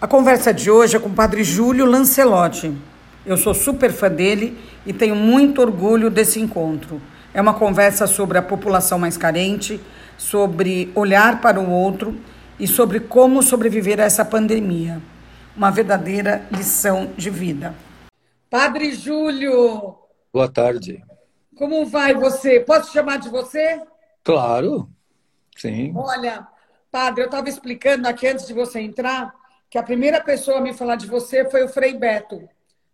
A conversa de hoje é com o padre Júlio Lancelotti. Eu sou super fã dele e tenho muito orgulho desse encontro. É uma conversa sobre a população mais carente, sobre olhar para o outro e sobre como sobreviver a essa pandemia. Uma verdadeira lição de vida. Padre Júlio! Boa tarde. Como vai você? Posso chamar de você? Claro, sim. Olha, padre, eu estava explicando aqui antes de você entrar que a primeira pessoa a me falar de você foi o Frei Beto,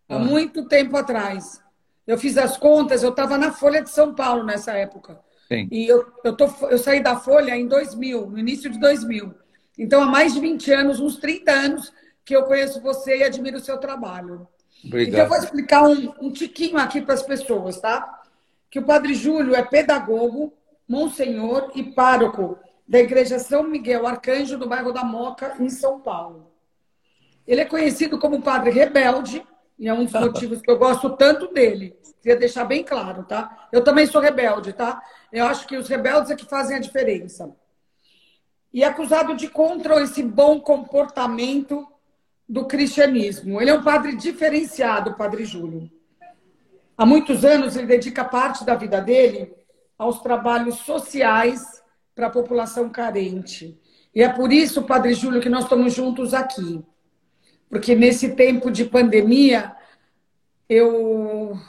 há ah. muito tempo atrás. Eu fiz as contas, eu estava na Folha de São Paulo nessa época. Sim. E eu, eu, tô, eu saí da Folha em 2000, no início de 2000. Então, há mais de 20 anos, uns 30 anos, que eu conheço você e admiro o seu trabalho. Obrigado. Então, eu vou explicar um, um tiquinho aqui para as pessoas, tá? Que o Padre Júlio é pedagogo, monsenhor e pároco da Igreja São Miguel Arcanjo, do bairro da Moca, em São Paulo. Ele é conhecido como padre rebelde, e é um dos motivos que eu gosto tanto dele. Queria deixar bem claro, tá? Eu também sou rebelde, tá? Eu acho que os rebeldes é que fazem a diferença. E é acusado de contra esse bom comportamento do cristianismo. Ele é um padre diferenciado, padre Júlio. Há muitos anos ele dedica parte da vida dele aos trabalhos sociais para a população carente. E é por isso, padre Júlio, que nós estamos juntos aqui porque nesse tempo de pandemia eu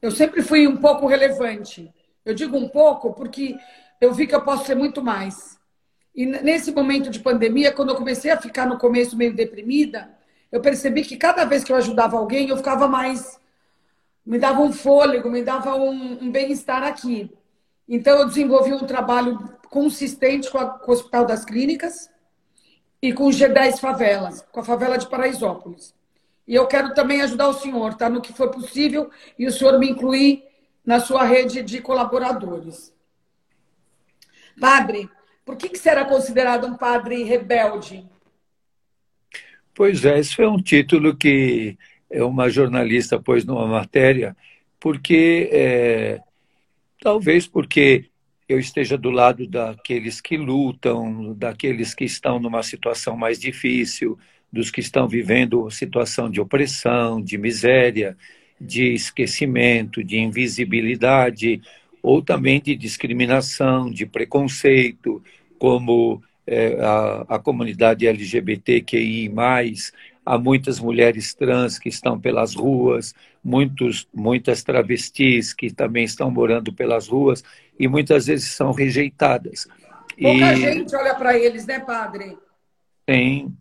eu sempre fui um pouco relevante. Eu digo um pouco porque eu vi que eu posso ser muito mais. E nesse momento de pandemia, quando eu comecei a ficar no começo meio deprimida, eu percebi que cada vez que eu ajudava alguém, eu ficava mais. me dava um fôlego, me dava um, um bem-estar aqui. Então, eu desenvolvi um trabalho consistente com, a, com o Hospital das Clínicas, e com o G10 Favelas, com a favela de Paraisópolis. E eu quero também ajudar o senhor, tá? No que for possível, e o senhor me incluir na sua rede de colaboradores. Padre, por que, que será considerado um padre rebelde? Pois é, esse foi um título que uma jornalista pôs numa matéria, porque é, talvez porque eu esteja do lado daqueles que lutam, daqueles que estão numa situação mais difícil, dos que estão vivendo situação de opressão, de miséria, de esquecimento, de invisibilidade, ou também de discriminação, de preconceito, como é, a, a comunidade LGBTQI, há muitas mulheres trans que estão pelas ruas, muitos, muitas travestis que também estão morando pelas ruas e muitas vezes são rejeitadas. Pouca e... gente olha para eles, né, padre? Tem.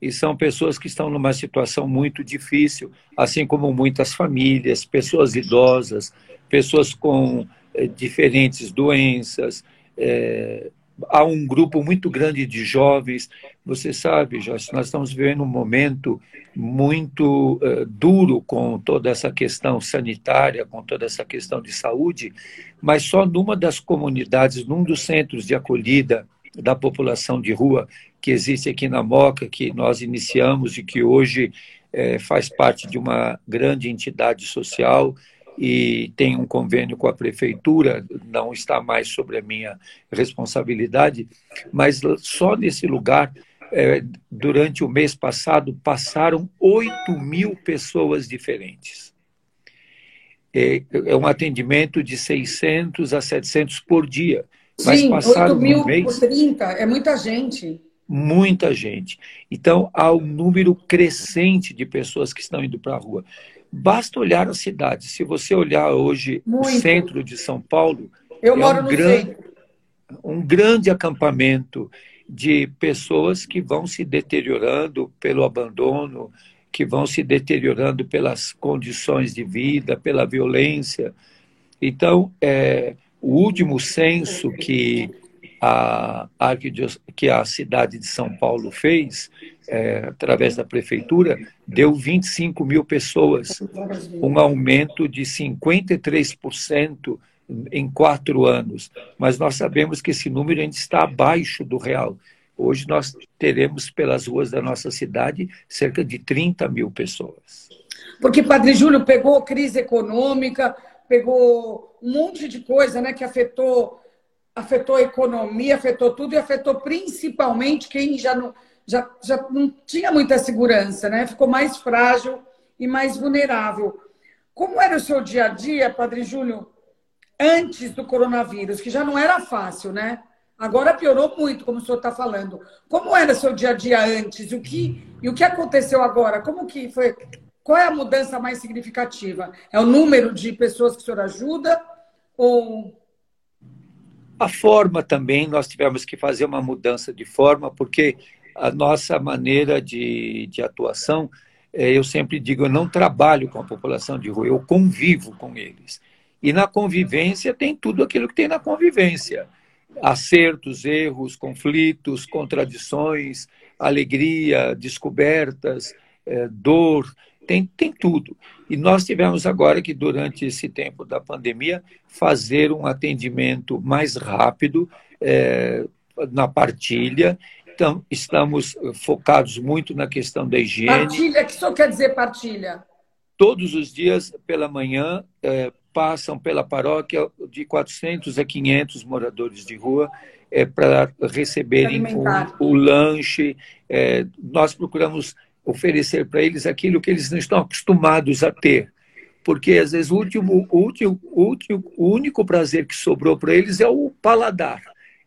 E são pessoas que estão numa situação muito difícil, assim como muitas famílias, pessoas idosas, pessoas com eh, diferentes doenças, eh, há um grupo muito grande de jovens. Você sabe, Joyce, nós estamos vivendo um momento muito uh, duro com toda essa questão sanitária, com toda essa questão de saúde, mas só numa das comunidades, num dos centros de acolhida da população de rua que existe aqui na Moca, que nós iniciamos e que hoje eh, faz parte de uma grande entidade social, e tem um convênio com a prefeitura, não está mais sobre a minha responsabilidade, mas só nesse lugar, é, durante o mês passado, passaram 8 mil pessoas diferentes. É, é um atendimento de 600 a 700 por dia. Mas Sim, passaram 8 mil um mês, por 30, é muita gente. Muita gente. Então, há um número crescente de pessoas que estão indo para a rua. Basta olhar a cidade. Se você olhar hoje Muito. o centro de São Paulo, eu é moro um no grande, centro. um grande acampamento de pessoas que vão se deteriorando pelo abandono, que vão se deteriorando pelas condições de vida, pela violência. Então, é, o último censo que a, que a cidade de São Paulo fez, é, através da prefeitura, deu 25 mil pessoas, um aumento de 53% em quatro anos. Mas nós sabemos que esse número ainda está abaixo do real. Hoje nós teremos pelas ruas da nossa cidade cerca de 30 mil pessoas. Porque Padre Júlio pegou crise econômica, pegou um monte de coisa né, que afetou afetou a economia, afetou tudo e afetou principalmente quem já não, já, já não tinha muita segurança, né? Ficou mais frágil e mais vulnerável. Como era o seu dia a dia, Padre Júlio, antes do coronavírus, que já não era fácil, né? Agora piorou muito, como o senhor está falando. Como era o seu dia a dia antes? O que, e o que aconteceu agora? Como que foi? Qual é a mudança mais significativa? É o número de pessoas que o senhor ajuda? Ou a forma também, nós tivemos que fazer uma mudança de forma, porque a nossa maneira de, de atuação, é, eu sempre digo, eu não trabalho com a população de rua, eu convivo com eles. E na convivência tem tudo aquilo que tem na convivência: acertos, erros, conflitos, contradições, alegria, descobertas, é, dor, tem, tem tudo. E nós tivemos agora que, durante esse tempo da pandemia, fazer um atendimento mais rápido é, na partilha. Então, estamos focados muito na questão da higiene. Partilha, o que isso quer dizer partilha? Todos os dias, pela manhã, é, passam pela paróquia de 400 a 500 moradores de rua é, para receberem o, o, lanche. É, nós procuramos oferecer para eles aquilo que eles não estão acostumados a ter. Porque, às vezes, o, último, o, último, o, último, o único prazer que sobrou para eles é o paladar,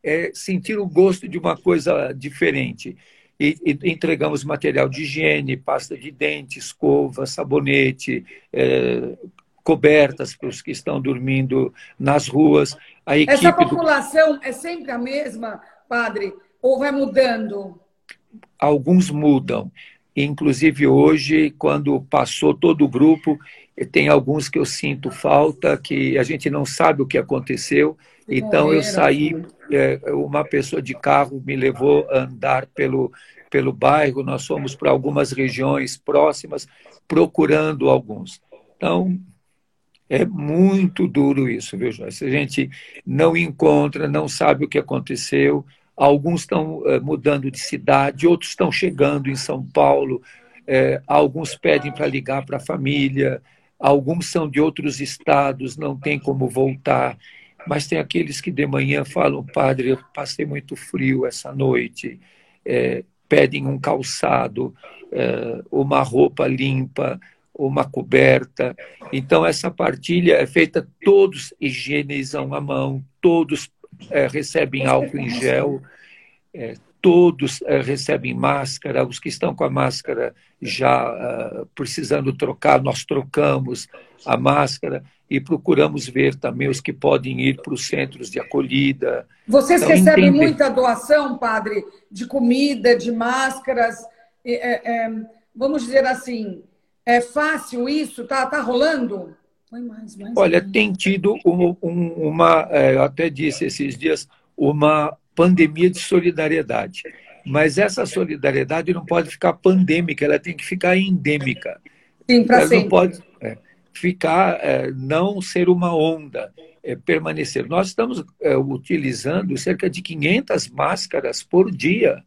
é sentir o gosto de uma coisa diferente. E, e entregamos material de higiene, pasta de dente, escova, sabonete, é, cobertas para os que estão dormindo nas ruas. A Essa população do... é sempre a mesma, padre? Ou vai mudando? Alguns mudam. Inclusive hoje, quando passou todo o grupo, tem alguns que eu sinto falta, que a gente não sabe o que aconteceu. Então eu saí, é, uma pessoa de carro me levou a andar pelo, pelo bairro, nós fomos para algumas regiões próximas procurando alguns. Então, é muito duro isso, viu, Joyce? A gente não encontra, não sabe o que aconteceu, Alguns estão eh, mudando de cidade, outros estão chegando em São Paulo, é, alguns pedem para ligar para a família, alguns são de outros estados, não tem como voltar, mas tem aqueles que de manhã falam, padre, eu passei muito frio essa noite, é, pedem um calçado, uma roupa limpa, uma coberta. Então, essa partilha é feita, todos higienizam a mão, todos é, recebem álcool em gel, é, todos é, recebem máscara, os que estão com a máscara já uh, precisando trocar, nós trocamos a máscara e procuramos ver também os que podem ir para os centros de acolhida. Vocês então, recebem entender... muita doação, padre, de comida, de máscaras? É, é, vamos dizer assim, é fácil isso? Está tá rolando? Mais, mais Olha, mais. tem tido um, um, uma, é, eu até disse esses dias, uma pandemia de solidariedade. Mas essa solidariedade não pode ficar pandêmica, ela tem que ficar endêmica. Sim, para sempre. Não pode é, ficar, é, não ser uma onda, é, permanecer. Nós estamos é, utilizando cerca de 500 máscaras por dia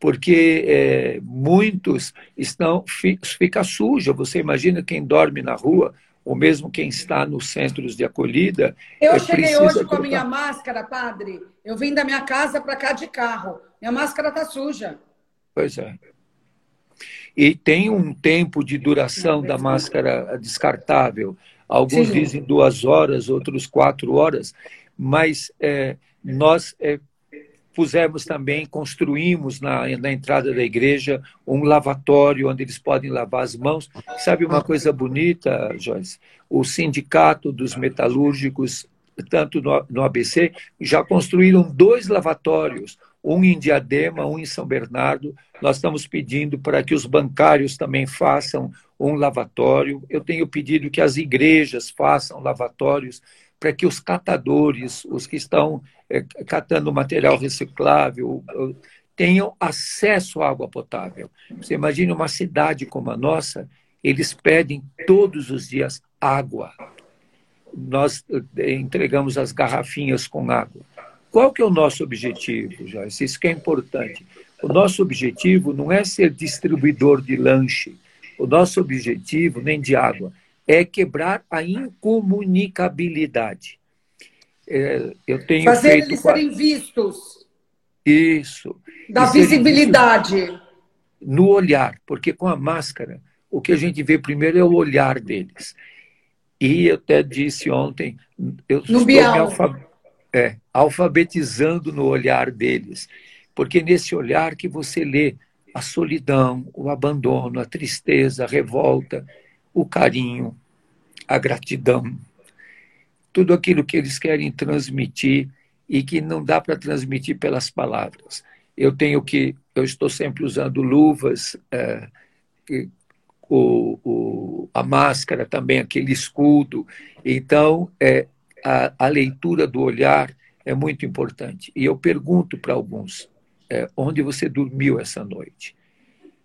porque é, muitos estão fica suja. Você imagina quem dorme na rua ou mesmo quem está nos centros de acolhida. Eu é, cheguei hoje com a minha máscara, padre. Eu vim da minha casa para cá de carro. Minha máscara está suja. Pois é. E tem um tempo de duração da máscara descartável. Alguns Sim. dizem duas horas, outros quatro horas. Mas é, nós é, pusemos também, construímos na, na entrada da igreja um lavatório onde eles podem lavar as mãos. Sabe uma coisa bonita, Joyce? O sindicato dos metalúrgicos, tanto no, no ABC, já construíram dois lavatórios, um em Diadema, um em São Bernardo. Nós estamos pedindo para que os bancários também façam um lavatório. Eu tenho pedido que as igrejas façam lavatórios para que os catadores, os que estão é, catando material reciclável, tenham acesso à água potável. Você imagina uma cidade como a nossa, eles pedem todos os dias água. Nós é, entregamos as garrafinhas com água. Qual que é o nosso objetivo, Joyce? Isso que é importante. O nosso objetivo não é ser distribuidor de lanche. O nosso objetivo, nem de água, é quebrar a incomunicabilidade. É, eu tenho Fazer feito eles serem vistos. Isso. Da visibilidade. No olhar, porque com a máscara, o que a gente vê primeiro é o olhar deles. E eu até disse ontem, eu no estou me é, alfabetizando no olhar deles, porque nesse olhar que você lê a solidão, o abandono, a tristeza, a revolta, o carinho, a gratidão, tudo aquilo que eles querem transmitir e que não dá para transmitir pelas palavras. Eu tenho que, eu estou sempre usando luvas, é, o, o, a máscara também, aquele escudo. Então, é, a, a leitura do olhar é muito importante. E eu pergunto para alguns, é, onde você dormiu essa noite?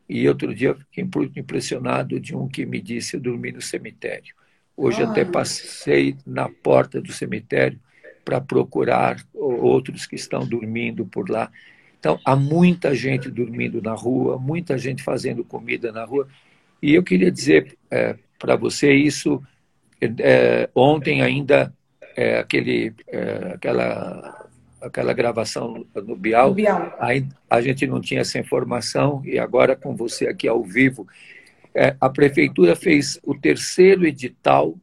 E outro dia fiquei impressionado de um que me disse: eu dormi no cemitério. Hoje ah. até passei na porta do cemitério para procurar outros que estão dormindo por lá. Então, há muita gente dormindo na rua, muita gente fazendo comida na rua. E eu queria dizer é, para você isso. É, ontem ainda, é, aquele, é, aquela aquela gravação no Bial, no Bial. A, a, gente não tinha essa informação e agora com você aqui ao vivo, é, a prefeitura fez o terceiro edital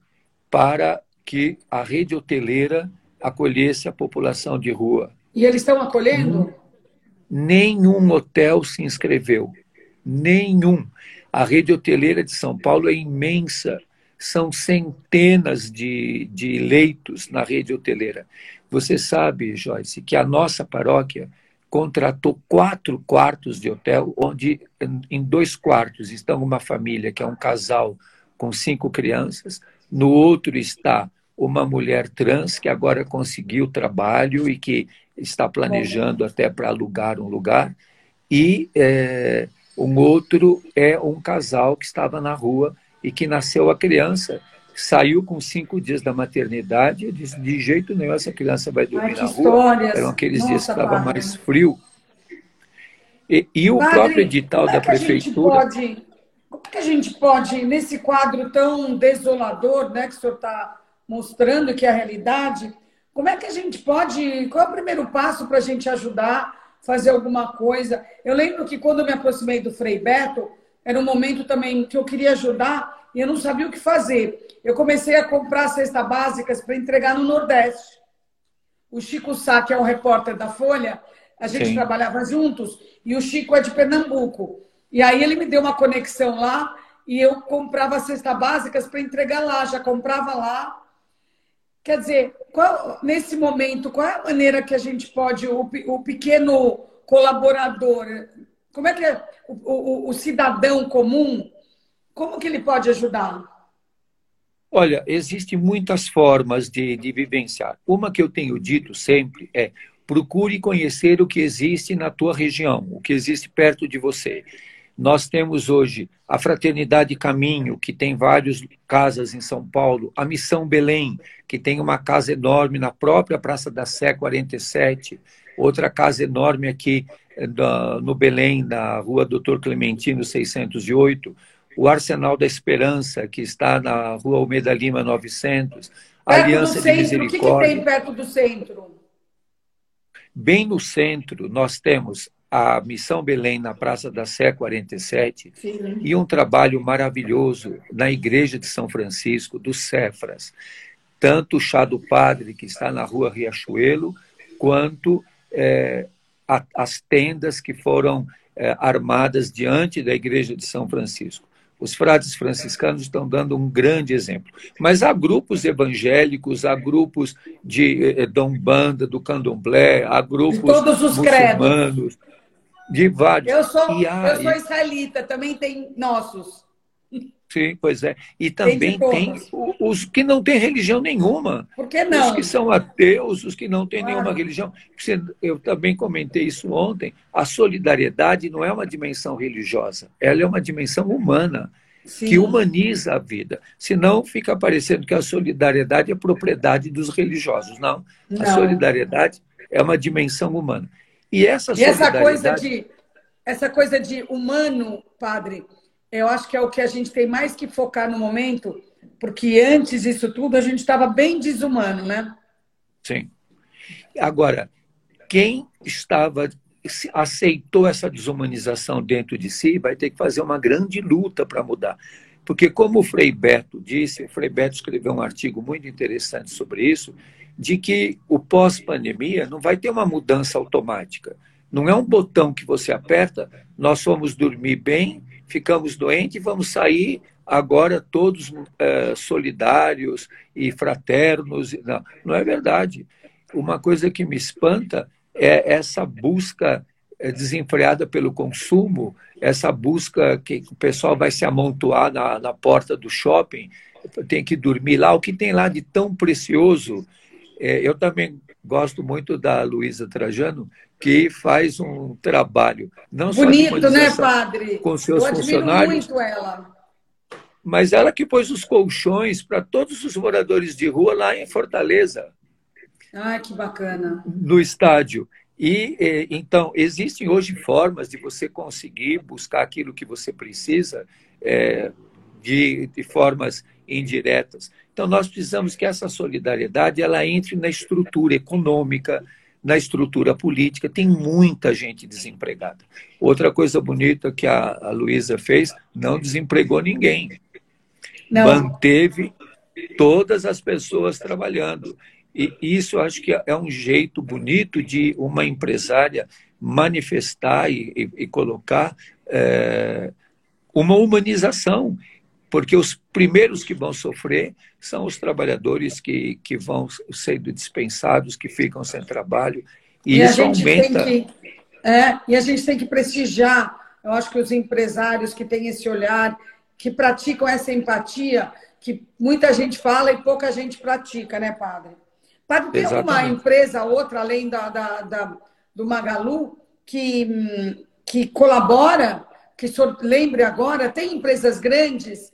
para que a rede hoteleira acolhesse a população de rua. E eles estão acolhendo? Nenhum hotel se inscreveu. Nenhum. A rede hoteleira de São Paulo é imensa. São centenas de, de leitos na rede hoteleira. Você sabe, Joyce, que a nossa paróquia contratou quatro quartos de hotel, onde em dois quartos estão uma família, que é um casal com cinco crianças, no outro está uma mulher trans que agora conseguiu trabalho e que está planejando até para alugar um lugar, e é, um outro é um casal que estava na rua e que nasceu a criança saiu com cinco dias da maternidade e disse, de jeito nenhum essa criança vai dormir Ai, na rua. Eram aqueles Nossa, dias que estava mais frio. E, e o padre, próprio edital é da prefeitura... Pode, como é que a gente pode, nesse quadro tão desolador né, que o senhor está mostrando, que é a realidade, como é que a gente pode... Qual é o primeiro passo para a gente ajudar, fazer alguma coisa? Eu lembro que quando eu me aproximei do Frei Beto, era um momento também que eu queria ajudar e eu não sabia o que fazer eu comecei a comprar cestas básicas para entregar no Nordeste. O Chico Sá, que é o repórter da Folha, a gente Sim. trabalhava juntos, e o Chico é de Pernambuco. E aí ele me deu uma conexão lá e eu comprava cestas básicas para entregar lá, já comprava lá. Quer dizer, qual, nesse momento, qual é a maneira que a gente pode, o, o pequeno colaborador, como é que é o, o, o cidadão comum, como que ele pode ajudar? Olha, existem muitas formas de, de vivenciar. Uma que eu tenho dito sempre é procure conhecer o que existe na tua região, o que existe perto de você. Nós temos hoje a Fraternidade Caminho, que tem várias casas em São Paulo, a Missão Belém, que tem uma casa enorme na própria Praça da Sé 47, outra casa enorme aqui eh, no Belém, na Rua Doutor Clementino 608 o Arsenal da Esperança, que está na rua Almeida Lima 900, a Aliança centro, de Misericórdia. O que, que tem perto do centro? Bem no centro, nós temos a Missão Belém na Praça da Sé 47 Sim. e um trabalho maravilhoso na Igreja de São Francisco, dos Cefras. Tanto o Chá do Padre, que está na rua Riachuelo, quanto é, a, as tendas que foram é, armadas diante da Igreja de São Francisco. Os frades franciscanos estão dando um grande exemplo. Mas há grupos evangélicos, há grupos de eh, Dom Banda, do Candomblé, há grupos de todos os muçulmanos, credos. de vários. Eu sou, há, eu sou israelita, também tem nossos. Sim, pois é. E também tem, tem os que não têm religião nenhuma. Por que não? Os que são ateus, os que não têm nenhuma religião. Eu também comentei isso ontem. A solidariedade não é uma dimensão religiosa, ela é uma dimensão humana. Sim. que humaniza a vida. Senão fica parecendo que a solidariedade é propriedade dos religiosos. Não. não. A solidariedade é uma dimensão humana. E essa e essa coisa de essa coisa de humano, padre, eu acho que é o que a gente tem mais que focar no momento, porque antes disso tudo a gente estava bem desumano, né? Sim. Agora, quem estava aceitou essa desumanização dentro de si vai ter que fazer uma grande luta para mudar. Porque, como o Frei Beto disse, o Frei Beto escreveu um artigo muito interessante sobre isso, de que o pós-pandemia não vai ter uma mudança automática. Não é um botão que você aperta, nós fomos dormir bem, ficamos doentes e vamos sair agora todos é, solidários e fraternos. Não, não é verdade. Uma coisa que me espanta é essa busca é, desenfreada pelo consumo, essa busca que o pessoal vai se amontoar na, na porta do shopping, tem que dormir lá, o que tem lá de tão precioso. É, eu também gosto muito da Luísa Trajano, que faz um trabalho não Bonito, só né, padre? com seus eu funcionários. muito ela. Mas ela que pôs os colchões para todos os moradores de rua lá em Fortaleza. Ah, que bacana. No estádio. E então existem hoje formas de você conseguir buscar aquilo que você precisa é, de, de, formas indiretas. Então nós precisamos que essa solidariedade ela entre na estrutura econômica, na estrutura política. Tem muita gente desempregada. Outra coisa bonita que a, a Luísa fez, não desempregou ninguém. Não. Manteve todas as pessoas trabalhando. E isso acho que é um jeito bonito de uma empresária manifestar e, e, e colocar é, uma humanização, porque os primeiros que vão sofrer são os trabalhadores que, que vão sendo dispensados, que ficam sem trabalho, e, e isso aumenta. Que, é, e a gente tem que prestigiar, eu acho que os empresários que têm esse olhar, que praticam essa empatia, que muita gente fala e pouca gente pratica, né, padre? Padre, tem Exatamente. alguma empresa, outra, além da, da, da, do Magalu, que, que colabora? Que o senhor lembre agora? Tem empresas grandes?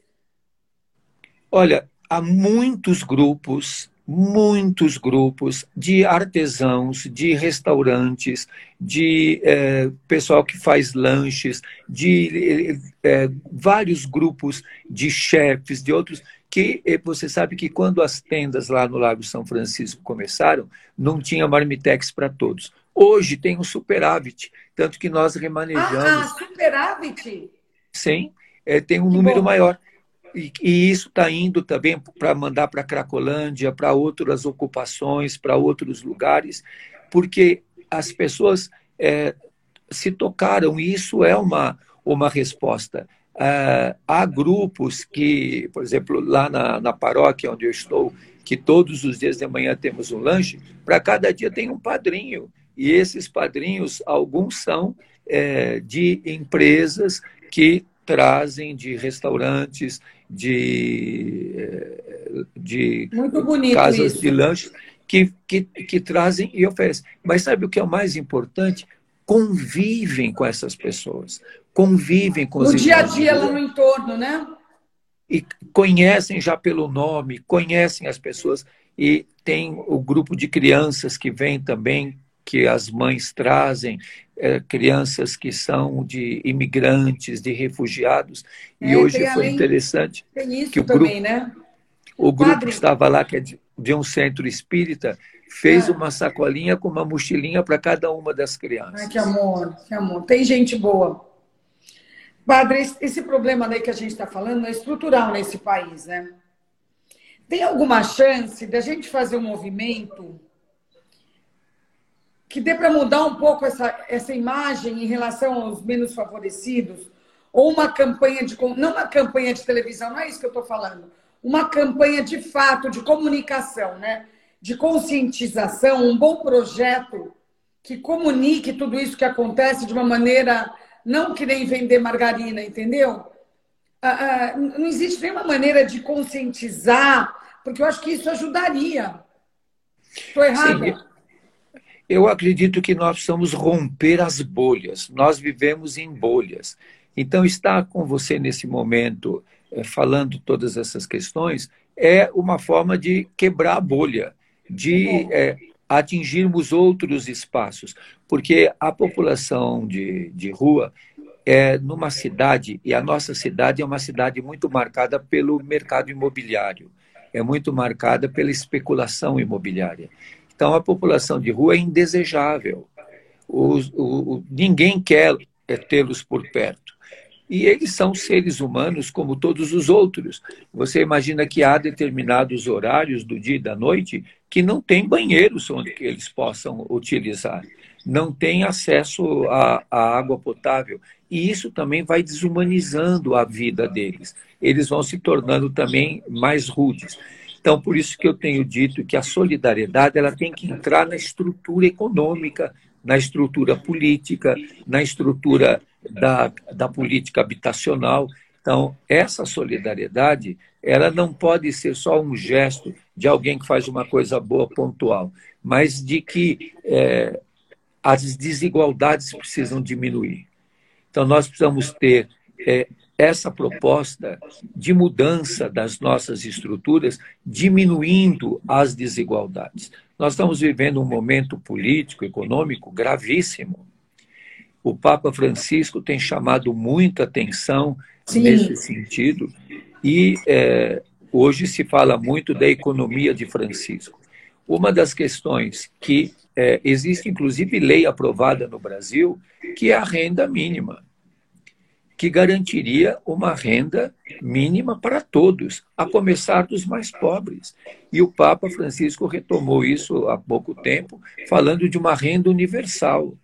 Olha, há muitos grupos, muitos grupos de artesãos, de restaurantes, de é, pessoal que faz lanches, de é, vários grupos de chefes, de outros que você sabe que quando as tendas lá no Lago São Francisco começaram, não tinha marmitex para todos. Hoje tem um superávit, tanto que nós remanejamos. Ah, ah superávit? Sim, é, tem um que número bom. maior. E, e isso está indo também para mandar para Cracolândia, para outras ocupações, para outros lugares, porque as pessoas é, se tocaram, e isso é uma, uma resposta. Uh, há grupos que, por exemplo, lá na, na paróquia onde eu estou, que todos os dias de manhã temos um lanche, para cada dia tem um padrinho. E esses padrinhos, alguns são é, de empresas que trazem de restaurantes, de, é, de casas isso. de lanche, que, que, que trazem e oferecem. Mas sabe o que é o mais importante? Convivem com essas pessoas convivem com os No dia a dia lá no entorno, né? E conhecem já pelo nome, conhecem as pessoas. E tem o grupo de crianças que vem também, que as mães trazem, é, crianças que são de imigrantes, de refugiados. E é, hoje foi além, interessante. Tem isso que o também, grupo, né? O grupo Padre. que estava lá, que é de, de um centro espírita, fez ah. uma sacolinha com uma mochilinha para cada uma das crianças. Ai, que amor, que amor. Tem gente boa. Padre, esse problema daí que a gente está falando é estrutural nesse país, né? Tem alguma chance da gente fazer um movimento que dê para mudar um pouco essa, essa imagem em relação aos menos favorecidos? Ou uma campanha de. Não uma campanha de televisão, não é isso que eu estou falando. Uma campanha de fato, de comunicação, né? De conscientização, um bom projeto que comunique tudo isso que acontece de uma maneira não que nem vender margarina, entendeu? Ah, ah, não existe nenhuma maneira de conscientizar, porque eu acho que isso ajudaria. Estou errada? Sim. Eu acredito que nós precisamos romper as bolhas. Nós vivemos em bolhas. Então, estar com você nesse momento, eh, falando todas essas questões, é uma forma de quebrar a bolha, de é, atingirmos outros espaços, porque a população de, de rua é numa cidade, e a nossa cidade é uma cidade muito marcada pelo mercado imobiliário, é muito marcada pela especulação imobiliária. Então, a população de rua é indesejável. os, o, ninguém quer é, tê-los por perto. E eles são seres humanos como todos os outros. Você imagina que há determinados horários do dia e da noite que não tem banheiros onde eles possam utilizar, não tem acesso à água potável. E isso também vai desumanizando a vida deles. Eles vão se tornando também mais rudes. Então, por isso que eu tenho dito que a solidariedade ela tem que entrar na estrutura econômica, na estrutura política, na estrutura da, da política habitacional. Então, essa solidariedade, ela não pode ser só um gesto de alguém que faz uma coisa boa pontual, mas de que é, as desigualdades precisam diminuir. Então, nós precisamos ter é, essa proposta de mudança das nossas estruturas, diminuindo as desigualdades. Nós estamos vivendo um momento político, econômico gravíssimo. O Papa Francisco tem chamado muita atenção Sim. nesse sentido e é, hoje se fala muito da economia de Francisco. Uma das questões que é, existe, inclusive, lei aprovada no Brasil, que é a renda mínima que garantiria uma renda mínima para todos, a começar dos mais pobres. E o Papa Francisco retomou isso há pouco tempo, falando de uma renda universal,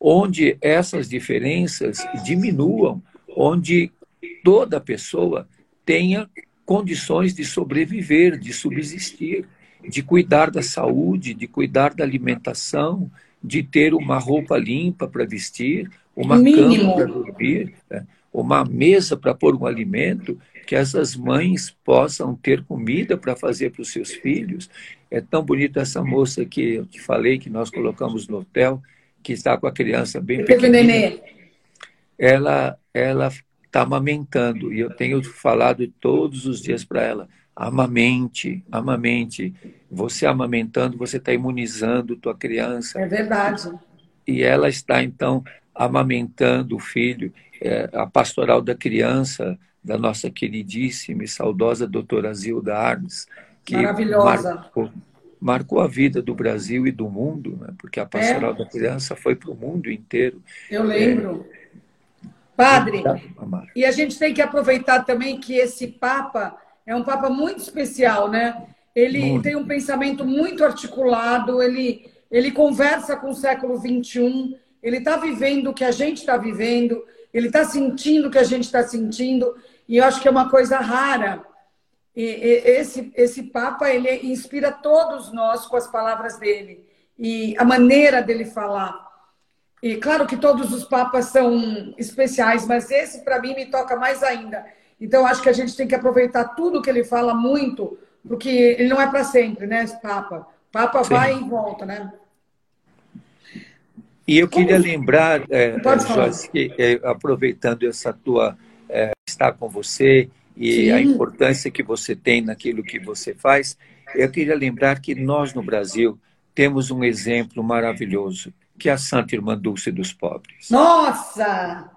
onde essas diferenças diminuam, onde toda pessoa tenha condições de sobreviver, de subsistir, de cuidar da saúde, de cuidar da alimentação, de ter uma roupa limpa para vestir, uma Mínimo. cama para dormir. Né? Uma mesa para pôr um alimento, que essas mães possam ter comida para fazer para os seus filhos. É tão bonita essa moça que eu te falei, que nós colocamos no hotel, que está com a criança bem pequena. Ela ela está amamentando e eu tenho falado todos os dias para ela, amamente, amamente. Você amamentando, você está imunizando tua criança. É verdade. E ela está então amamentando o filho é, a pastoral da criança da nossa queridíssima e saudosa doutora Zilda Arnes, que. Marcou, marcou a vida do Brasil e do mundo, né? porque a pastoral é. da criança foi para o mundo inteiro. Eu lembro. É, Padre, e a gente tem que aproveitar também que esse Papa é um Papa muito especial, né? Ele muito. tem um pensamento muito articulado, ele, ele conversa com o século XXI, ele está vivendo o que a gente está vivendo, ele está sentindo o que a gente está sentindo, e eu acho que é uma coisa rara. E, e, esse, esse Papa, ele inspira todos nós com as palavras dele, e a maneira dele falar. E claro que todos os papas são especiais, mas esse para mim me toca mais ainda. Então acho que a gente tem que aproveitar tudo que ele fala muito, porque ele não é para sempre, né, esse papa. Papa Sim. vai e volta, né? E eu queria lembrar, é, que, é, aproveitando essa tua é, estar com você e Sim. a importância que você tem naquilo que você faz, eu queria lembrar que nós no Brasil temos um exemplo maravilhoso, que é a Santa Irmã Dulce dos Pobres. Nossa!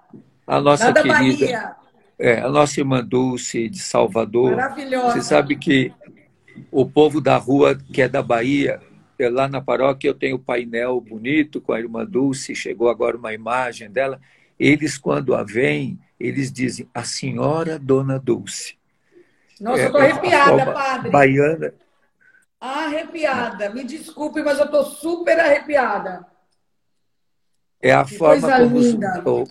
A nossa Nada querida, Bahia. É, a nossa Irmã Dulce de Salvador. Maravilhosa. Você sabe que o povo da rua, que é da Bahia, lá na paróquia eu tenho o painel bonito com a irmã Dulce, chegou agora uma imagem dela. Eles, quando a veem, eles dizem a senhora Dona Dulce. Nossa, é, eu estou arrepiada, padre. Baiana. Arrepiada. Me desculpe, mas eu estou super arrepiada. É a que forma como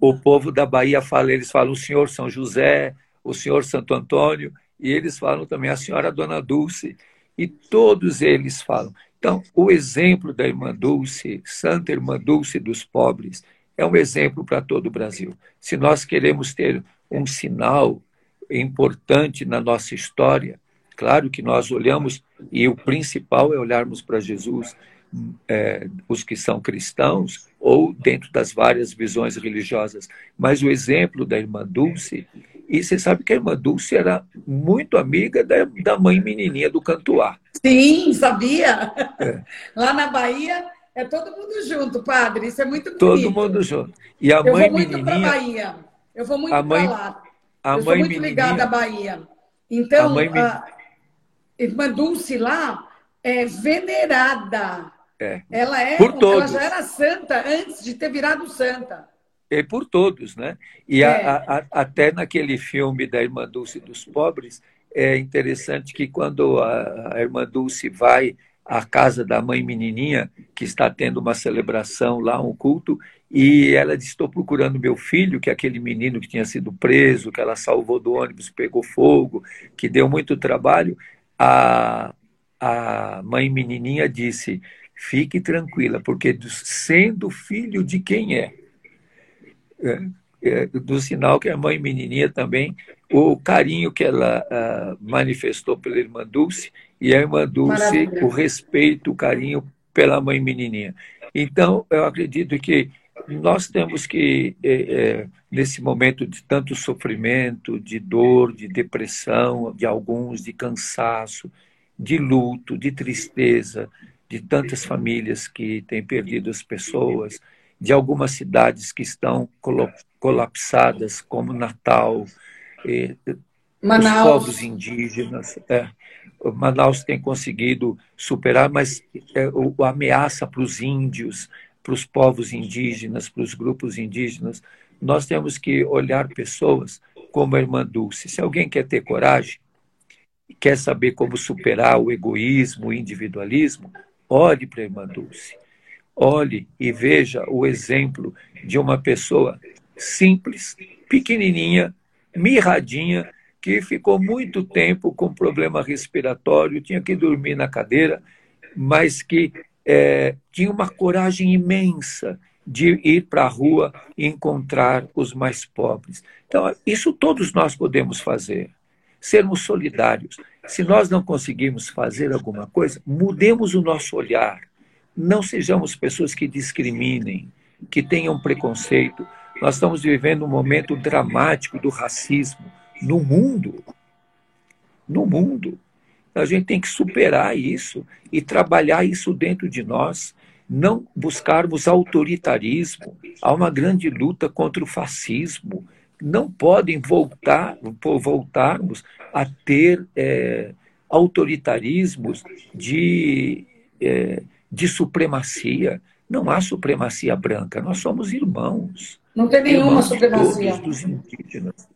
o, o, povo da Bahia fala. Eles falam o senhor São José, o senhor Santo Antônio, e eles falam também a senhora Dona Dulce. E todos eles falam. Então, o exemplo da Irmã Dulce, Santa Irmã Dulce dos pobres, é um exemplo para todo o Brasil. Se nós queremos ter um sinal importante na nossa história, claro que nós olhamos, e o principal é olharmos para Jesus, é, os que são cristãos, ou dentro das várias visões religiosas, mas o exemplo da Irmã Dulce e você sabe que a irmã Dulce era muito amiga da, da mãe menininha do Cantuá. Sim, sabia. É. Lá na Bahia é todo mundo junto, padre. Isso é muito bonito. Todo mundo junto. E a Eu mãe vou muito para Bahia. Eu vou muito para lá. A Eu sou muito ligada à Bahia. Então, a, mãe... a irmã Dulce lá é venerada. É. Ela, é, por todos. ela já era santa antes de ter virado santa. É por todos, né? E é. a, a, até naquele filme da Irmã Dulce dos Pobres, é interessante que quando a, a Irmã Dulce vai à casa da mãe menininha, que está tendo uma celebração lá, um culto, e ela diz: Estou procurando meu filho, que é aquele menino que tinha sido preso, que ela salvou do ônibus, pegou fogo, que deu muito trabalho. A, a mãe menininha disse: Fique tranquila, porque sendo filho de quem é, do sinal que a mãe menininha também, o carinho que ela uh, manifestou pela irmã Dulce, e a irmã Dulce, Maravilha. o respeito, o carinho pela mãe menininha. Então, eu acredito que nós temos que, é, é, nesse momento de tanto sofrimento, de dor, de depressão, de alguns, de cansaço, de luto, de tristeza, de tantas famílias que têm perdido as pessoas, de algumas cidades que estão colapsadas, como Natal, Manaus. os povos indígenas. É, Manaus tem conseguido superar, mas é, a ameaça para os índios, para os povos indígenas, para os grupos indígenas. Nós temos que olhar pessoas como a irmã Dulce. Se alguém quer ter coragem, quer saber como superar o egoísmo, o individualismo, olhe para a irmã Dulce. Olhe e veja o exemplo de uma pessoa simples, pequenininha, mirradinha, que ficou muito tempo com problema respiratório, tinha que dormir na cadeira, mas que é, tinha uma coragem imensa de ir para a rua e encontrar os mais pobres. Então, isso todos nós podemos fazer. Sermos solidários. Se nós não conseguirmos fazer alguma coisa, mudemos o nosso olhar. Não sejamos pessoas que discriminem, que tenham preconceito. Nós estamos vivendo um momento dramático do racismo no mundo. No mundo. A gente tem que superar isso e trabalhar isso dentro de nós, não buscarmos autoritarismo. Há uma grande luta contra o fascismo. Não podem voltar, voltarmos a ter é, autoritarismos de, é, de supremacia. Não há supremacia branca, nós somos irmãos. Não tem nenhuma irmãos supremacia. dos indígenas.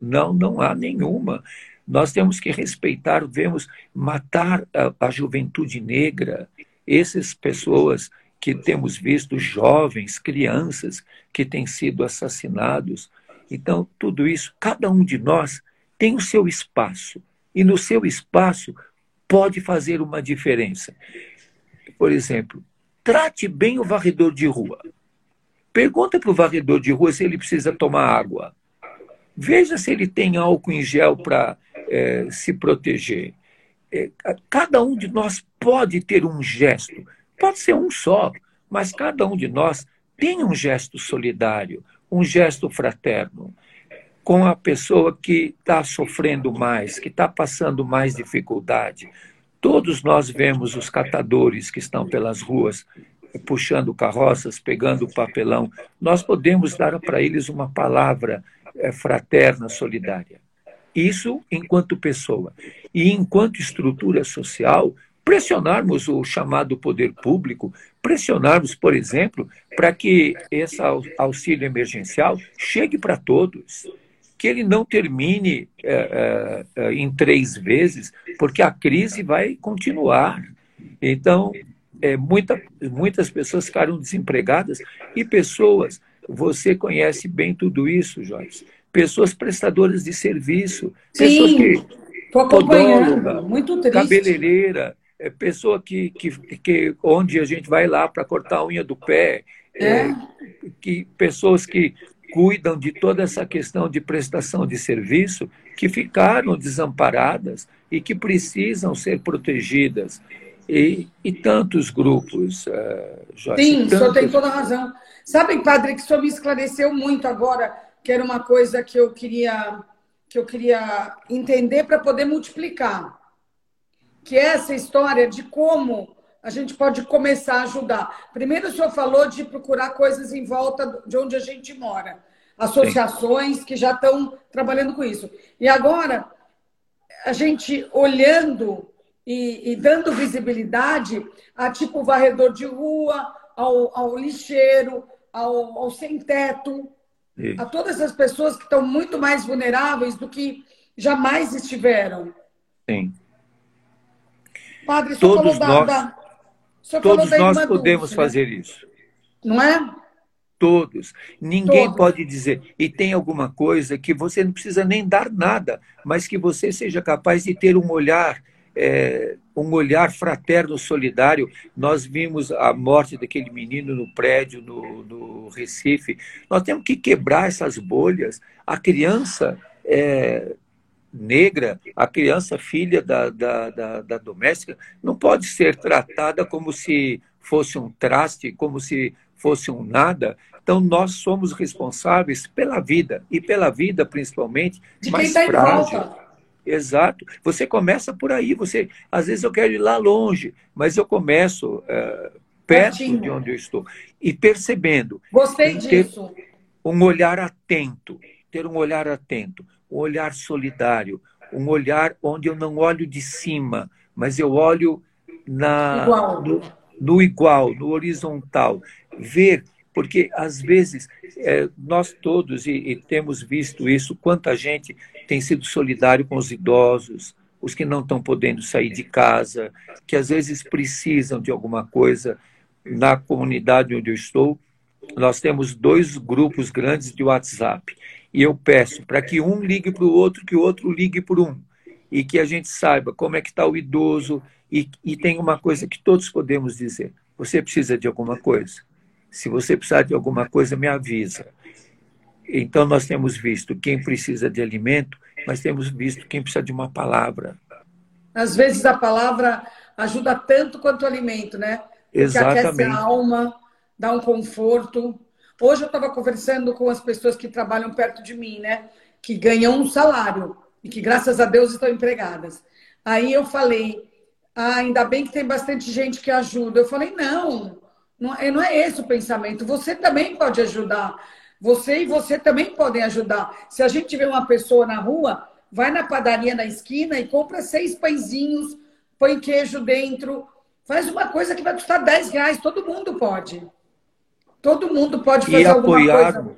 Não, não há nenhuma. Nós temos que respeitar, vemos matar a, a juventude negra, essas pessoas que temos visto, jovens, crianças que têm sido assassinados. Então, tudo isso, cada um de nós tem o seu espaço. E no seu espaço pode fazer uma diferença. Por exemplo, trate bem o varredor de rua. Pergunta para o varredor de rua se ele precisa tomar água. Veja se ele tem álcool em gel para é, se proteger. É, cada um de nós pode ter um gesto, pode ser um só, mas cada um de nós tem um gesto solidário, um gesto fraterno com a pessoa que está sofrendo mais, que está passando mais dificuldade. Todos nós vemos os catadores que estão pelas ruas puxando carroças, pegando papelão. Nós podemos dar para eles uma palavra é, fraterna, solidária. Isso enquanto pessoa. E enquanto estrutura social, pressionarmos o chamado poder público, pressionarmos, por exemplo, para que esse auxílio emergencial chegue para todos, que ele não termine é, é, em três vezes, porque a crise vai continuar. Então, é, muita, muitas pessoas ficaram desempregadas e pessoas, você conhece bem tudo isso, Joyce, pessoas prestadoras de serviço, Sim, pessoas que podóloga, muito triste. cabeleireira, é, pessoa que, que, que onde a gente vai lá para cortar a unha do pé, é. É, que pessoas que cuidam de toda essa questão de prestação de serviço, que ficaram desamparadas e que precisam ser protegidas. E, e tantos grupos, uh, Joyce, Sim, tantos... o senhor tem toda a razão. Sabe, padre, que o senhor me esclareceu muito agora que era uma coisa que eu queria que eu queria entender para poder multiplicar. Que é essa história de como a gente pode começar a ajudar. Primeiro, o senhor falou de procurar coisas em volta de onde a gente mora. Associações Sim. que já estão trabalhando com isso. E agora, a gente olhando e, e dando visibilidade a tipo varredor de rua, ao, ao lixeiro, ao, ao sem-teto, a todas as pessoas que estão muito mais vulneráveis do que jamais estiveram. Sim. Padre, todos nós, da, todos nós podemos Dulce, fazer né? isso. Não é? Todos. Ninguém todos. pode dizer. E tem alguma coisa que você não precisa nem dar nada, mas que você seja capaz de ter um olhar é, um olhar fraterno, solidário. Nós vimos a morte daquele menino no prédio no, no Recife. Nós temos que quebrar essas bolhas. A criança é, negra, a criança filha da, da, da, da doméstica, não pode ser tratada como se fosse um traste, como se fosse um nada. Então, nós somos responsáveis pela vida, e pela vida, principalmente, de mais quem tá frágil. Exato. Você começa por aí. Você, às vezes eu quero ir lá longe, mas eu começo é, perto de onde eu estou e percebendo. Gostei disso. Um olhar atento, ter um olhar atento, um olhar solidário, um olhar onde eu não olho de cima, mas eu olho na igual. No, no igual, no horizontal, ver porque às vezes é, nós todos, e, e, temos visto isso, quanta gente tem sido solidário com os idosos, os que não estão podendo sair de casa, que às vezes precisam de alguma coisa. Na comunidade onde eu estou, nós temos dois grupos grandes de WhatsApp. E eu peço para que um ligue para o outro, que o outro ligue para um. E que a gente saiba como é que está o idoso. E, e tem uma coisa que todos podemos dizer. Você precisa de alguma coisa? Se você precisar de alguma coisa, me avisa. Então, nós temos visto quem precisa de alimento, mas temos visto quem precisa de uma palavra. Às vezes a palavra ajuda tanto quanto o alimento, né? Porque Exatamente. aquece a alma, dá um conforto. Hoje eu estava conversando com as pessoas que trabalham perto de mim, né? Que ganham um salário e que, graças a Deus, estão empregadas. Aí eu falei, ah, ainda bem que tem bastante gente que ajuda. Eu falei, não, não é, é esse o pensamento. Você também pode ajudar. Você e você também podem ajudar. Se a gente tiver uma pessoa na rua, vai na padaria na esquina e compra seis pãezinhos, põe queijo dentro. Faz uma coisa que vai custar 10 reais. Todo mundo pode. Todo mundo pode fazer e alguma coisa.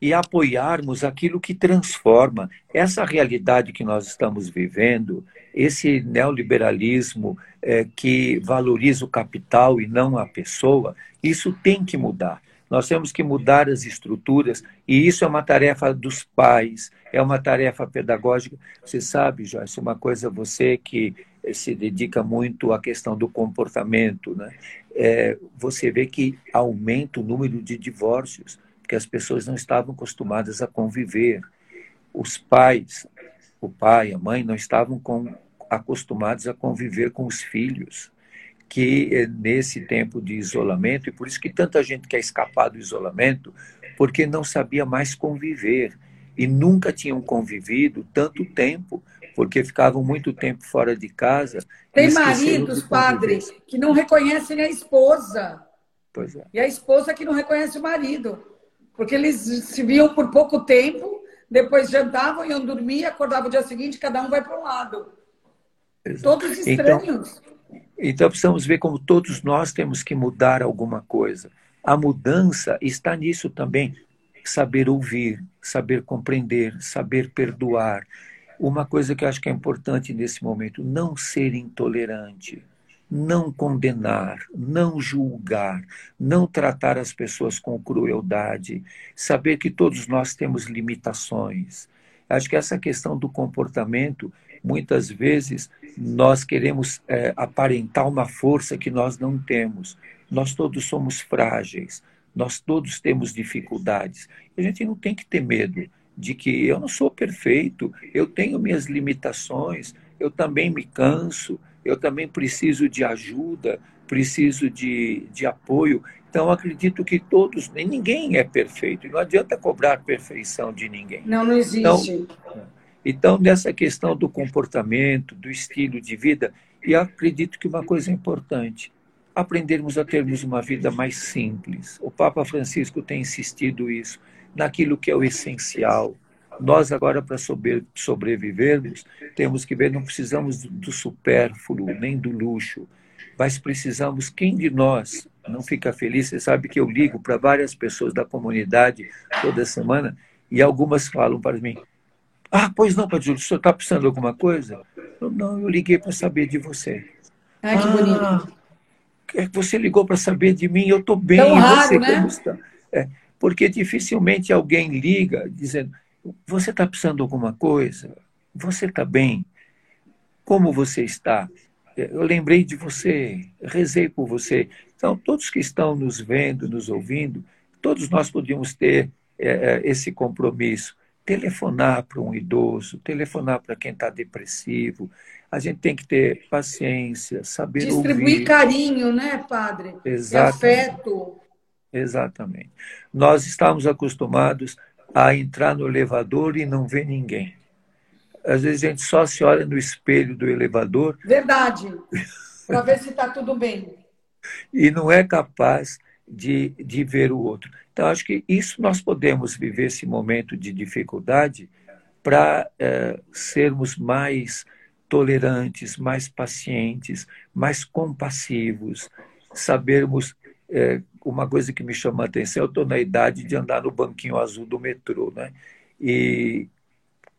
E apoiarmos aquilo que transforma. Essa realidade que nós estamos vivendo, esse neoliberalismo é, que valoriza o capital e não a pessoa, isso tem que mudar. Nós temos que mudar as estruturas, e isso é uma tarefa dos pais, é uma tarefa pedagógica. Você sabe, Joyce, uma coisa, você que se dedica muito à questão do comportamento, né? É, você vê que aumenta o número de divórcios, porque as pessoas não estavam acostumadas a conviver. Os pais, o pai, a mãe, não estavam com, acostumados a conviver com os filhos que eh, nesse tempo de isolamento, e por isso que tanta gente quer escapar do isolamento, porque não sabia mais conviver e nunca tinham convivido tanto tempo, porque ficavam muito tempo fora de casa. Tem maridos, padres, que não reconhecem a esposa. Pois é. E a esposa que não reconhece o marido. Porque eles se viam por pouco tempo, depois jantavam, iam dormir, acordavam o dia seguinte, cada um vai para um lado. Exato. Todos então, estranhos. Então, então, precisamos ver como todos nós temos que mudar alguma coisa. A mudança está nisso também. Saber ouvir, saber compreender, saber perdoar. Uma coisa que eu acho que é importante nesse momento: não ser intolerante, não condenar, não julgar, não tratar as pessoas com crueldade, saber que todos nós temos limitações. Acho que essa questão do comportamento Muitas vezes nós queremos é, aparentar uma força que nós não temos. Nós todos somos frágeis, nós todos temos dificuldades. A gente não tem que ter medo de que eu não sou perfeito, eu tenho minhas limitações, eu também me canso, eu também preciso de ajuda, preciso de, de apoio. Então, acredito que todos, ninguém é perfeito, não adianta cobrar perfeição de ninguém. Não, não existe. Então, então, nessa questão do comportamento, do estilo de vida, e acredito que uma coisa importante, aprendermos a termos uma vida mais simples. O Papa Francisco tem insistido isso, naquilo que é o essencial, Nós agora, para sobrevivermos, temos que ver, não precisamos do supérfluo, nem do luxo, mas precisamos, quem de nós não fica feliz? Você sabe que eu ligo para várias pessoas da comunidade toda semana e algumas falam para mim, ah, pois não, Padre Júlio, o senhor está precisando de alguma coisa? Eu, não, eu liguei para saber de você. Ah, que bonito. É você ligou para saber de mim, eu estou bem, Tão raro, você né? como está? É, porque dificilmente alguém liga dizendo, você está precisando de alguma coisa? Você está bem? Como você está? Eu lembrei de você, rezei por você. Então, todos que estão nos vendo, nos ouvindo, todos nós podíamos ter é, é esse compromisso. Telefonar para um idoso, telefonar para quem está depressivo. A gente tem que ter paciência, saber Distribuir ouvir. carinho, né, padre? Exatamente. E afeto. Exatamente. Nós estamos acostumados a entrar no elevador e não ver ninguém. Às vezes a gente só se olha no espelho do elevador. Verdade. Para ver se está tudo bem. E não é capaz de, de ver o outro. Então, acho que isso nós podemos viver esse momento de dificuldade para é, sermos mais tolerantes, mais pacientes, mais compassivos, sabermos é, uma coisa que me chama a atenção, eu estou na idade de andar no banquinho azul do metrô, né? E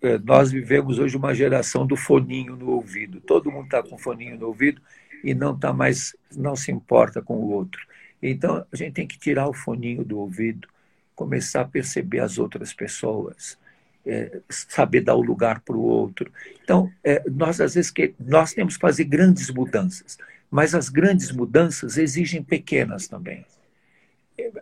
é, nós vivemos hoje uma geração do foninho no ouvido. Todo mundo está com foninho no ouvido e não tá mais, não se importa com o outro. Então a gente tem que tirar o foninho do ouvido, começar a perceber as outras pessoas, é, saber dar o lugar para o outro. Então é, nós às vezes que nós temos que fazer grandes mudanças, mas as grandes mudanças exigem pequenas também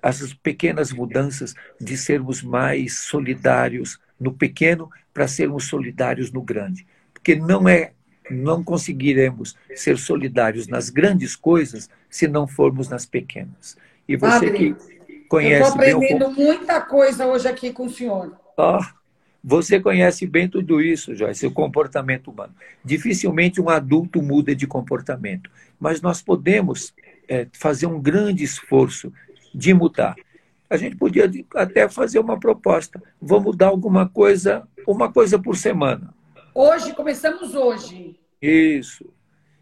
essas pequenas mudanças de sermos mais solidários no pequeno para sermos solidários no grande. Porque não é não conseguiremos ser solidários nas grandes coisas se não formos nas pequenas. E você Padre, que conhece eu estou aprendendo bem muita coisa hoje aqui com o senhor. Oh, você conhece bem tudo isso, Joyce, o comportamento humano. Dificilmente um adulto muda de comportamento, mas nós podemos é, fazer um grande esforço de mudar. A gente podia até fazer uma proposta. Vamos mudar alguma coisa, uma coisa por semana. Hoje, começamos hoje. Isso.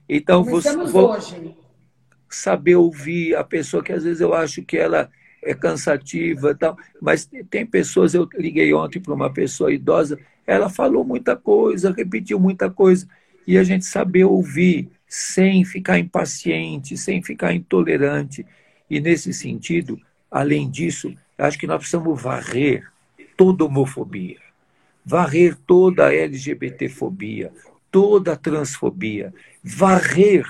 Então, começamos você hoje. saber ouvir a pessoa que às vezes eu acho que ela é cansativa, tal, mas tem pessoas, eu liguei ontem para uma pessoa idosa, ela falou muita coisa, repetiu muita coisa, e a gente saber ouvir sem ficar impaciente, sem ficar intolerante, e, nesse sentido, além disso, acho que nós precisamos varrer toda homofobia, varrer toda a LGBTfobia, toda a transfobia, varrer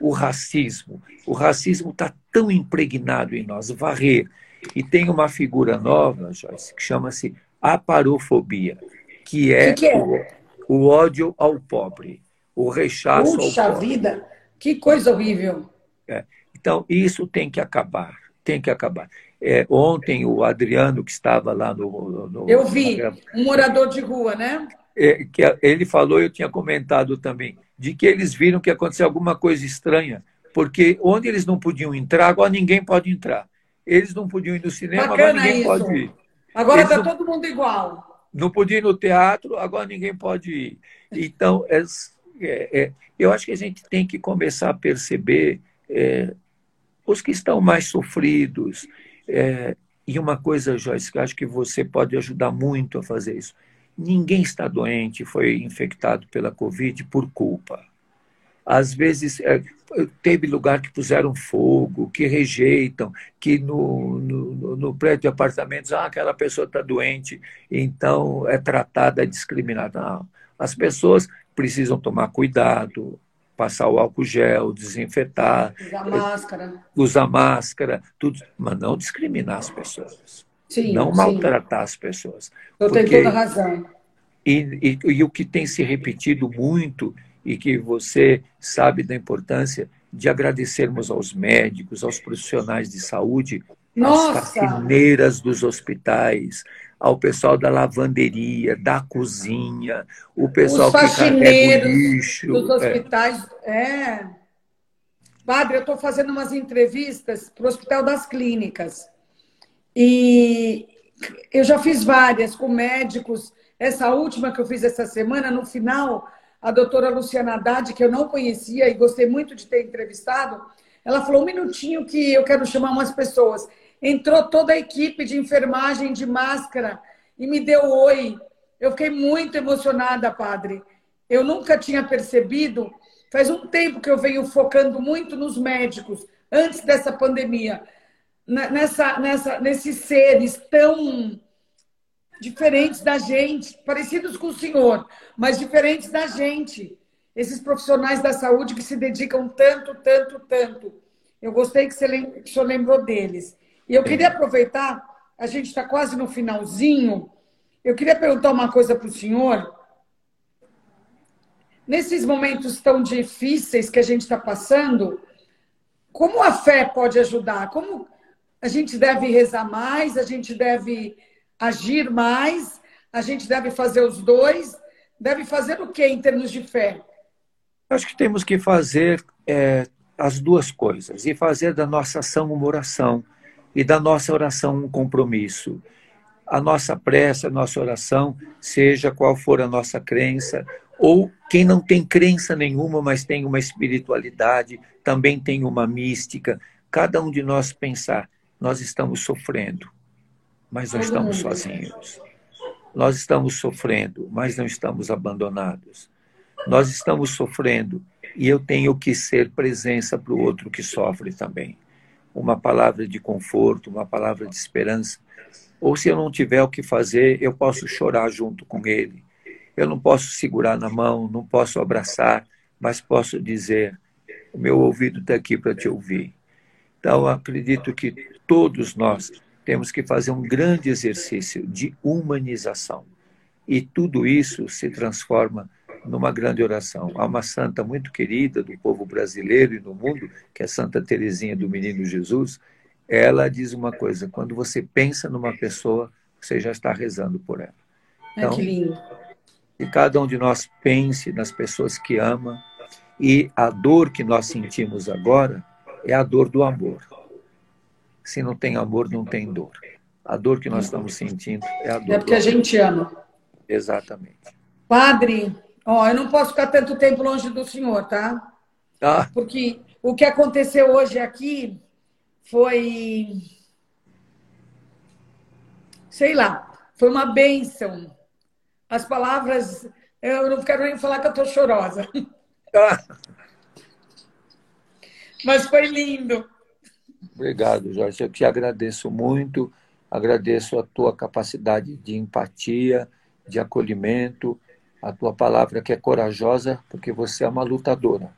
o racismo. O racismo está tão impregnado em nós, varrer. E tem uma figura nova, Joyce, que chama-se aparofobia, que é, que que é? O, o, ódio ao pobre, o rechaço Puxa ao pobre. vida, que coisa horrível. É. Então, isso tem que acabar, tem que acabar. É, ontem, o Adriano, que estava lá no. no eu vi, um morador de rua, né? É, que ele falou, eu tinha comentado também, de que eles viram que aconteceu alguma coisa estranha, porque onde eles não podiam entrar, agora ninguém pode entrar. Eles não podiam ir no cinema, Bacana agora ninguém isso. pode ir. Agora está todo mundo igual. não podia ir no teatro, agora ninguém pode ir. Então, é, é, é, eu acho que a gente tem que começar a perceber é, os que estão mais sofridos. é, e uma coisa, Joyce, que acho que você pode ajudar muito a fazer isso. Ninguém está doente, foi infectado pela Covid por culpa. Às vezes, é, teve lugar que puseram fogo, que rejeitam, que no, no, no prédio de apartamentos, ah, aquela pessoa está doente, então é tratada, é discriminada. Não. As pessoas precisam tomar cuidado, passar o álcool gel, desinfetar, Usar máscara. usar máscara, tudo, mas não discriminar as pessoas, Sim, não sim. maltratar as pessoas. Eu tenho porque- toda a razão. E, e, e o que tem se repetido muito, e que você sabe da importância de agradecermos aos médicos, aos profissionais de saúde, às Nossa! faxineiras dos hospitais, ao pessoal da lavanderia, da cozinha, o pessoal Os que carrega o faxineiros lixo. Dos é. hospitais. É. Padre, eu estou fazendo umas entrevistas para o Hospital das Clínicas. E eu já fiz várias com médicos essa última que eu fiz essa semana, no final, a doutora Luciana Haddad, que eu não conhecia e gostei muito de ter entrevistado, ela falou um minutinho que eu quero chamar umas pessoas. Entrou toda a equipe de enfermagem de máscara e me deu oi. Eu fiquei muito emocionada, padre. Eu nunca tinha percebido. Faz um tempo que eu venho focando muito nos médicos, antes dessa pandemia, nessa, nessa, nesses seres tão diferentes da gente, parecidos com o senhor, mas diferentes da gente. Esses profissionais da saúde que se dedicam tanto, tanto, tanto. Eu gostei que, você, que o senhor lembrou deles. E eu queria aproveitar, a gente está quase no finalzinho, eu queria perguntar uma coisa para o senhor. Nesses momentos tão difíceis que a gente está passando, como a fé pode ajudar? Como a gente deve rezar mais? A gente deve agir mais? A gente deve fazer os dois? Deve fazer o que em termos de fé? Acho que temos que fazer é, as duas coisas e fazer da nossa ação uma oração e da nossa oração um compromisso. A nossa prece, a nossa oração, seja qual for a nossa crença, ou quem não tem crença nenhuma, mas tem uma espiritualidade, também tem uma mística. Cada um de nós pensar, nós estamos sofrendo, mas não estamos sozinhos. Nós estamos sofrendo, mas não estamos abandonados. Nós estamos sofrendo e eu tenho que ser presença para o outro que sofre também. Uma palavra de conforto, uma palavra de esperança. Ou se eu não tiver o que fazer, eu posso chorar junto com ele. Eu não posso segurar na mão, não posso abraçar, mas posso dizer: o meu ouvido está aqui para te ouvir. Então, acredito que todos nós temos que fazer um grande exercício de humanização. E tudo isso se transforma numa grande oração. Há uma santa muito querida do povo brasileiro e do mundo, que é Santa Teresinha do Menino Jesus. Ela diz uma coisa: quando você pensa numa pessoa, você já está rezando por ela. Então, que lindo. Que cada um de nós pense nas pessoas que ama e a dor que nós sentimos agora é a dor do amor. Se não tem amor, não tem dor. A dor que nós estamos sentindo é a dor. É porque a gente ama. Exatamente. Padre, ó, eu não posso ficar tanto tempo longe do senhor, tá? Tá. Porque o que aconteceu hoje aqui foi. Sei lá, foi uma bênção. As palavras. Eu não quero nem falar que eu estou chorosa. Ah. Mas foi lindo. Obrigado, Jorge. Eu te agradeço muito, agradeço a tua capacidade de empatia, de acolhimento, a tua palavra que é corajosa, porque você é uma lutadora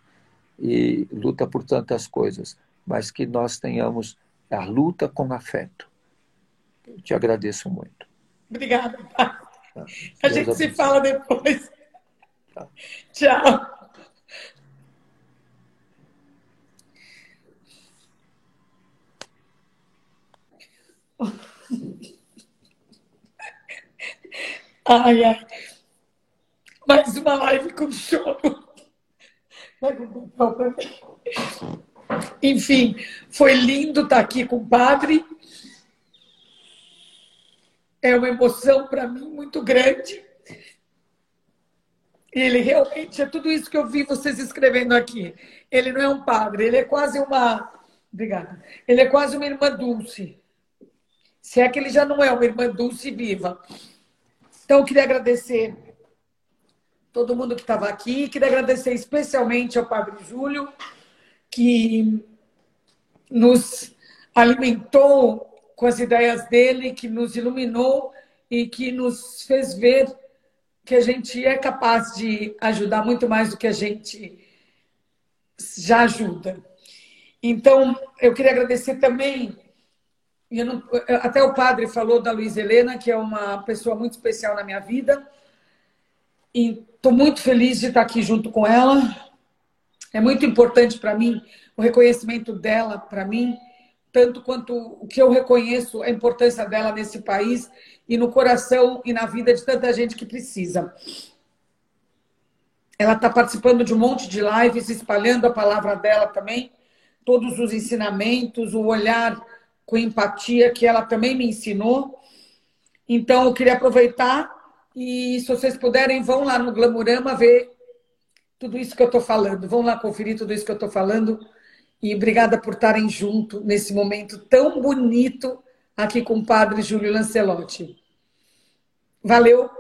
e luta por tantas coisas, mas que nós tenhamos a luta com afeto. Eu te agradeço muito. Obrigada. Tá. A gente se fala depois. Tá. Tchau. Ai, ai. Mais uma live com choro. Enfim, foi lindo estar aqui com o padre. É uma emoção para mim muito grande. Ele realmente é tudo isso que eu vi vocês escrevendo aqui. Ele não é um padre, ele é quase uma. Obrigada. Ele é quase uma irmã Dulce. Se é que ele já não é uma irmã dulce viva. Então, eu queria agradecer todo mundo que estava aqui. Queria agradecer especialmente ao Padre Júlio, que nos alimentou com as ideias dele, que nos iluminou e que nos fez ver que a gente é capaz de ajudar muito mais do que a gente já ajuda. Então, eu queria agradecer também não, até o padre falou da Luiz Helena, que é uma pessoa muito especial na minha vida. Estou muito feliz de estar aqui junto com ela. É muito importante para mim o reconhecimento dela para mim, tanto quanto o que eu reconheço a importância dela nesse país e no coração e na vida de tanta gente que precisa. Ela está participando de um monte de lives, espalhando a palavra dela também, todos os ensinamentos, o olhar com empatia que ela também me ensinou. Então, eu queria aproveitar E se vocês puderem, vão lá no Glamurama ver tudo isso que eu estou falando. Vão lá conferir tudo isso que eu estou falando. E obrigada por estarem junto nesse momento tão bonito aqui com o padre Júlio Lancelotti. Valeu